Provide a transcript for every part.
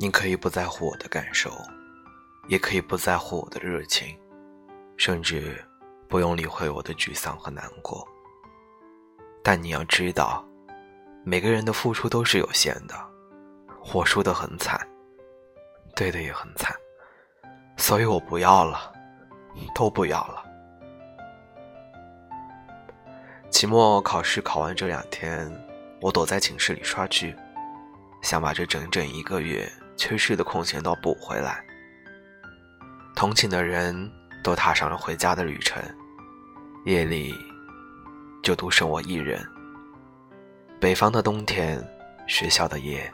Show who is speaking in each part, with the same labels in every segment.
Speaker 1: 你可以不在乎我的感受，也可以不在乎我的热情，甚至不用理会我的沮丧和难过。但你要知道，每个人的付出都是有限的。我输得很惨，对的也很惨，所以我不要了，都不要了。期末考试考完这两天，我躲在寝室里刷剧，想把这整整一个月缺失的空闲都补回来。同寝的人都踏上了回家的旅程，夜里就独剩我一人。北方的冬天，学校的夜，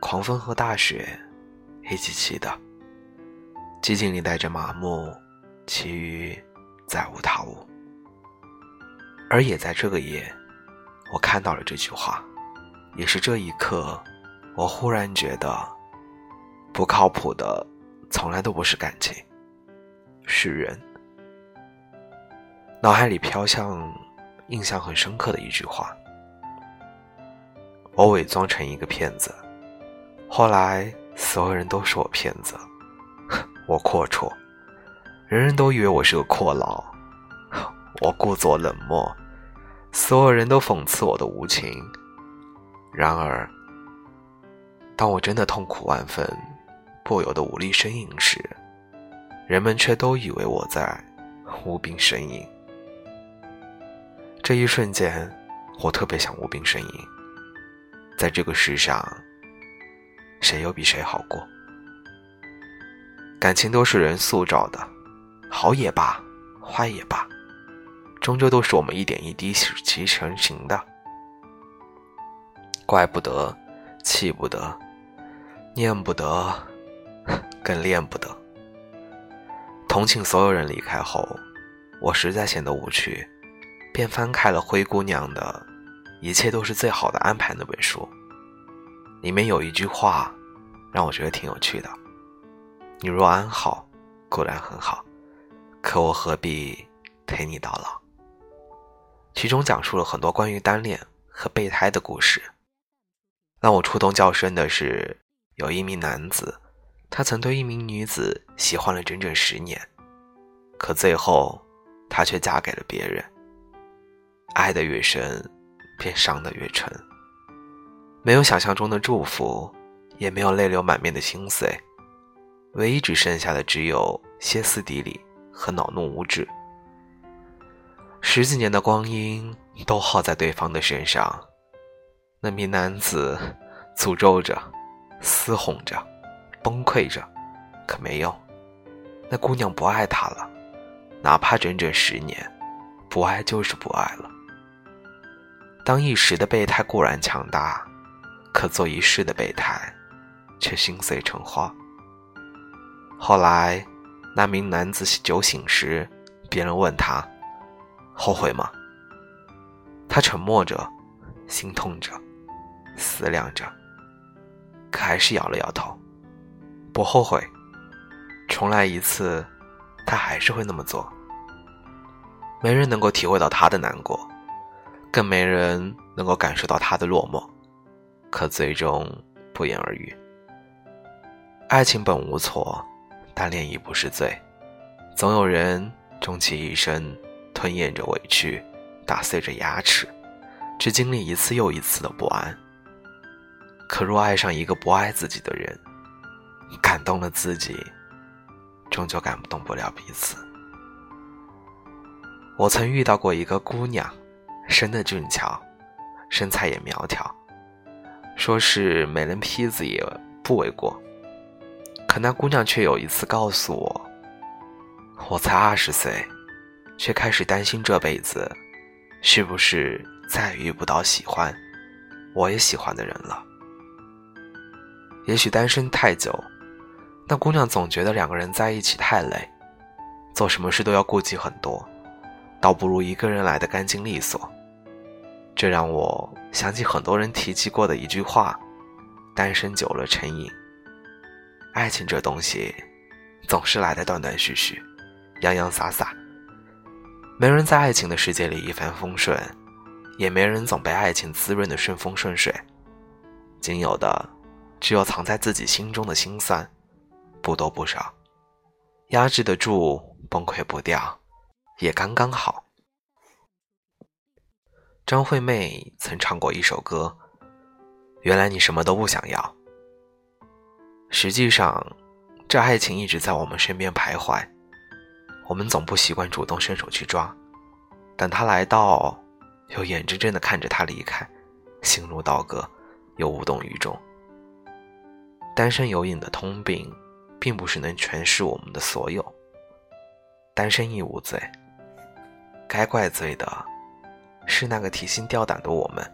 Speaker 1: 狂风和大雪，黑漆漆的，寂静里带着麻木，其余再无他物。而也在这个夜，我看到了这句话，也是这一刻，我忽然觉得，不靠谱的从来都不是感情，是人。脑海里飘向印象很深刻的一句话：我伪装成一个骗子，后来所有人都说我骗子，我阔绰，人人都以为我是个阔佬，我故作冷漠。所有人都讽刺我的无情，然而，当我真的痛苦万分、不由得无力呻吟时，人们却都以为我在无病呻吟。这一瞬间，我特别想无病呻吟。在这个世上，谁又比谁好过？感情都是人塑造的，好也罢，坏也罢。终究都是我们一点一滴使其成型的，怪不得，气不得，念不得，更恋不得。同寝所有人离开后，我实在显得无趣，便翻开了《灰姑娘的一切都是最好的安排》那本书。里面有一句话，让我觉得挺有趣的：“你若安好，固然很好，可我何必陪你到老？”其中讲述了很多关于单恋和备胎的故事。让我触动较深的是，有一名男子，他曾对一名女子喜欢了整整十年，可最后，他却嫁给了别人。爱得越深，便伤得越沉。没有想象中的祝福，也没有泪流满面的心碎，唯一只剩下的只有歇斯底里和恼怒无知。十几年的光阴都耗在对方的身上，那名男子诅咒着、嘶吼着、崩溃着，可没用。那姑娘不爱他了，哪怕整整十年，不爱就是不爱了。当一时的备胎固然强大，可做一世的备胎，却心碎成花。后来，那名男子酒醒时，别人问他。后悔吗？他沉默着，心痛着，思量着，可还是摇了摇头，不后悔。重来一次，他还是会那么做。没人能够体会到他的难过，更没人能够感受到他的落寞，可最终不言而喻。爱情本无错，但恋已不是罪，总有人终其一生。吞咽着委屈，打碎着牙齿，去经历一次又一次的不安。可若爱上一个不爱自己的人，感动了自己，终究感动不了彼此。我曾遇到过一个姑娘，生的俊俏，身材也苗条，说是美人坯子也不为过。可那姑娘却有一次告诉我：“我才二十岁。”却开始担心这辈子，是不是再遇不到喜欢，我也喜欢的人了。也许单身太久，那姑娘总觉得两个人在一起太累，做什么事都要顾忌很多，倒不如一个人来的干净利索。这让我想起很多人提及过的一句话：单身久了成瘾。爱情这东西，总是来的断断续续，洋洋洒洒。没人在爱情的世界里一帆风顺，也没人总被爱情滋润的顺风顺水。仅有的，只有藏在自己心中的心酸，不多不少，压制得住，崩溃不掉，也刚刚好。张惠妹曾唱过一首歌，《原来你什么都不想要》。实际上，这爱情一直在我们身边徘徊，我们总不习惯主动伸手去抓，等他来到，又眼睁睁的看着他离开，心如刀割，又无动于衷。单身有瘾的通病，并不是能诠释我们的所有。单身亦无罪，该怪罪的。是那个提心吊胆的我们，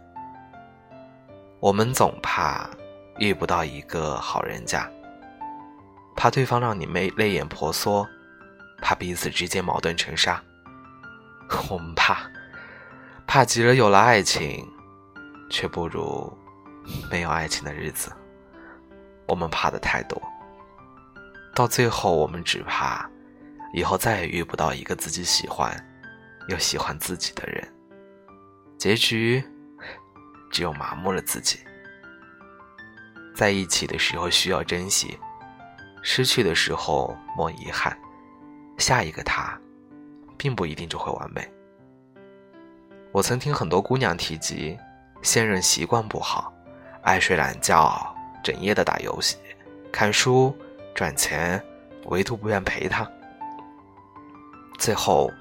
Speaker 1: 我们总怕遇不到一个好人家，怕对方让你泪泪眼婆娑，怕彼此之间矛盾成沙。我们怕，怕极了有了爱情，却不如没有爱情的日子。我们怕的太多，到最后我们只怕以后再也遇不到一个自己喜欢又喜欢自己的人。结局只有麻木了自己。在一起的时候需要珍惜，失去的时候莫遗憾。下一个他，并不一定就会完美。我曾听很多姑娘提及，现任习惯不好，爱睡懒觉，整夜的打游戏、看书、赚钱，唯独不愿陪他。最后，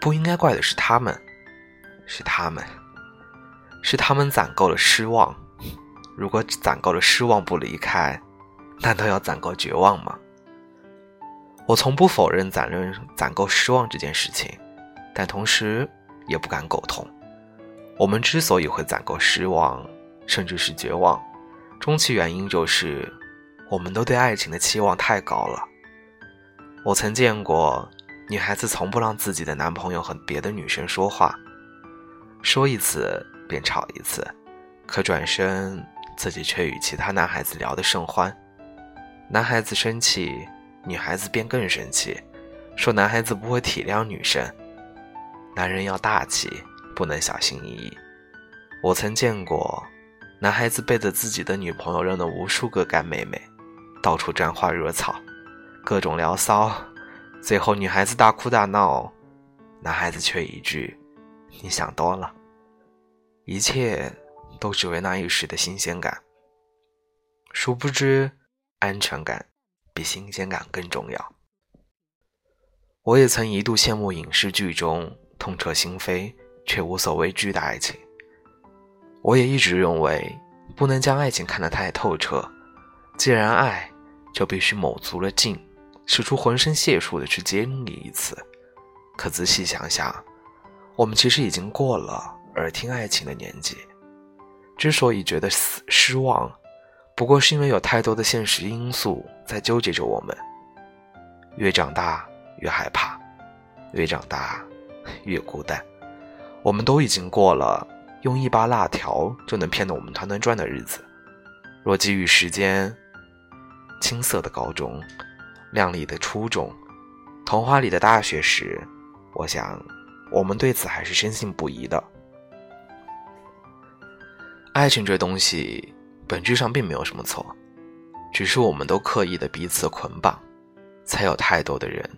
Speaker 1: 不应该怪的是他们。是他们，是他们攒够了失望。如果攒够了失望不离开，难道要攒够绝望吗？我从不否认攒认攒够失望这件事情，但同时也不敢苟同。我们之所以会攒够失望，甚至是绝望，终其原因就是我们都对爱情的期望太高了。我曾见过女孩子从不让自己的男朋友和别的女生说话。说一次便吵一次，可转身自己却与其他男孩子聊得甚欢。男孩子生气，女孩子便更生气，说男孩子不会体谅女生。男人要大气，不能小心翼翼。我曾见过，男孩子背着自己的女朋友认了无数个干妹妹，到处沾花惹草，各种聊骚，最后女孩子大哭大闹，男孩子却一句。你想多了，一切都只为那一时的新鲜感。殊不知，安全感比新鲜感更重要。我也曾一度羡慕影视剧中痛彻心扉却无所畏惧的爱情。我也一直认为，不能将爱情看得太透彻。既然爱，就必须卯足了劲，使出浑身解数的去经历一次。可仔细想想。我们其实已经过了耳听爱情的年纪，之所以觉得失失望，不过是因为有太多的现实因素在纠结着我们。越长大越害怕，越长大越孤单。我们都已经过了用一把辣条就能骗得我们团团转的日子。若给予时间，青涩的高中，亮丽的初中，童话里的大学时，我想。我们对此还是深信不疑的。爱情这东西本质上并没有什么错，只是我们都刻意的彼此捆绑，才有太多的人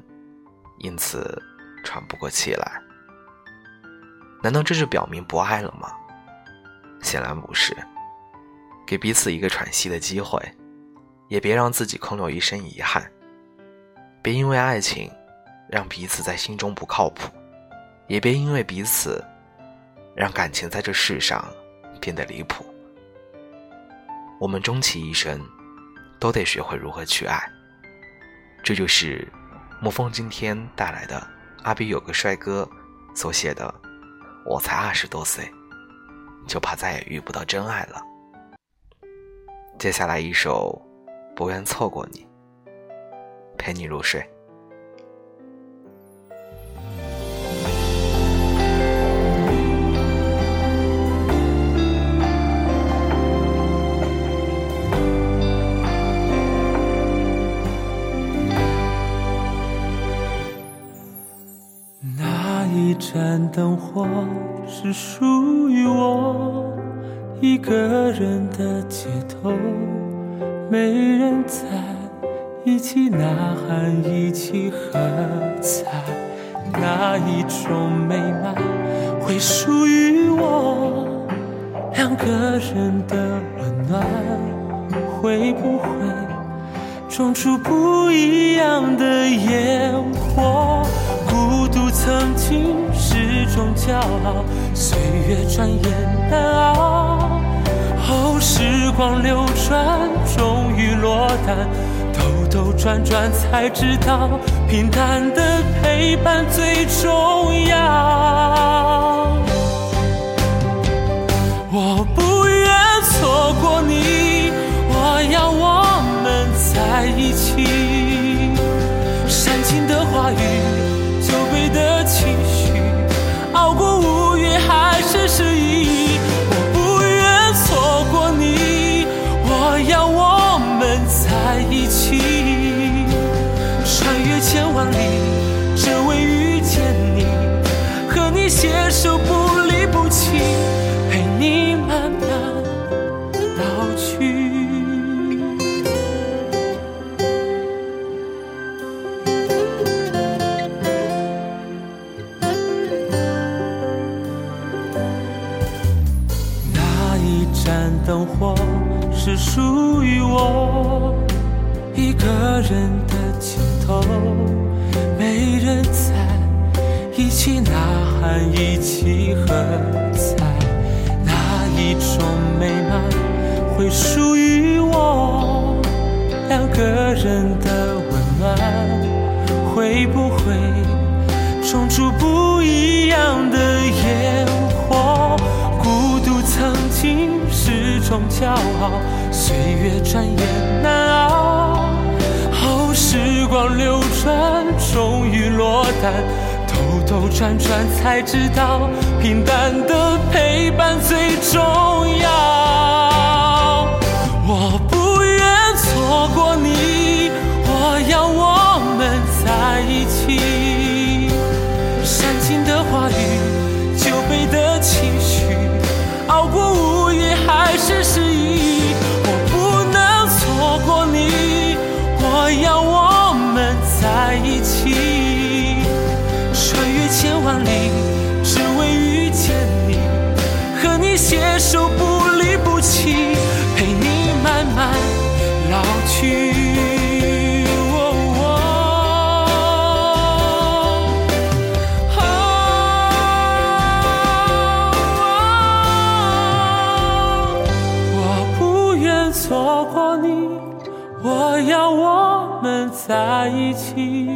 Speaker 1: 因此喘不过气来。难道这就表明不爱了吗？显然不是。给彼此一个喘息的机会，也别让自己空留一身遗憾。别因为爱情让彼此在心中不靠谱。也别因为彼此，让感情在这世上变得离谱。我们终其一生，都得学会如何去爱。这就是沐风今天带来的《阿比有个帅哥》所写的。我才二十多岁，就怕再也遇不到真爱了。接下来一首《不愿错过你》，陪你入睡。
Speaker 2: 那一盏灯火是属于我一个人的街头，没人在一起呐喊，一起喝彩，哪一种美满会属于我？两个人的温暖会不会种出不一样的烟火？孤独曾经是种骄傲，岁月转眼难熬。哦时光流转，终于落单，兜兜转转才知道，平淡的陪伴最重要。我不愿错过你，我要我们在一起。一起呐喊，一起喝彩。哪一种美满会属于我？两个人的温暖会不会种出不一样的烟火？孤独曾经是种骄傲，岁月转眼难熬。后时光流转，终于落单。兜兜转转才知道，平淡的陪伴最重要。在一起。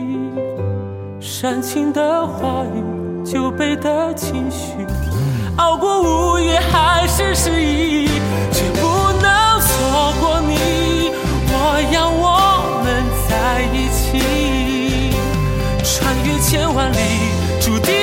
Speaker 2: 煽情的话语，酒杯的情绪，熬过午夜还是失意，却不能错过你。我要我们在一起，穿越千万里，注定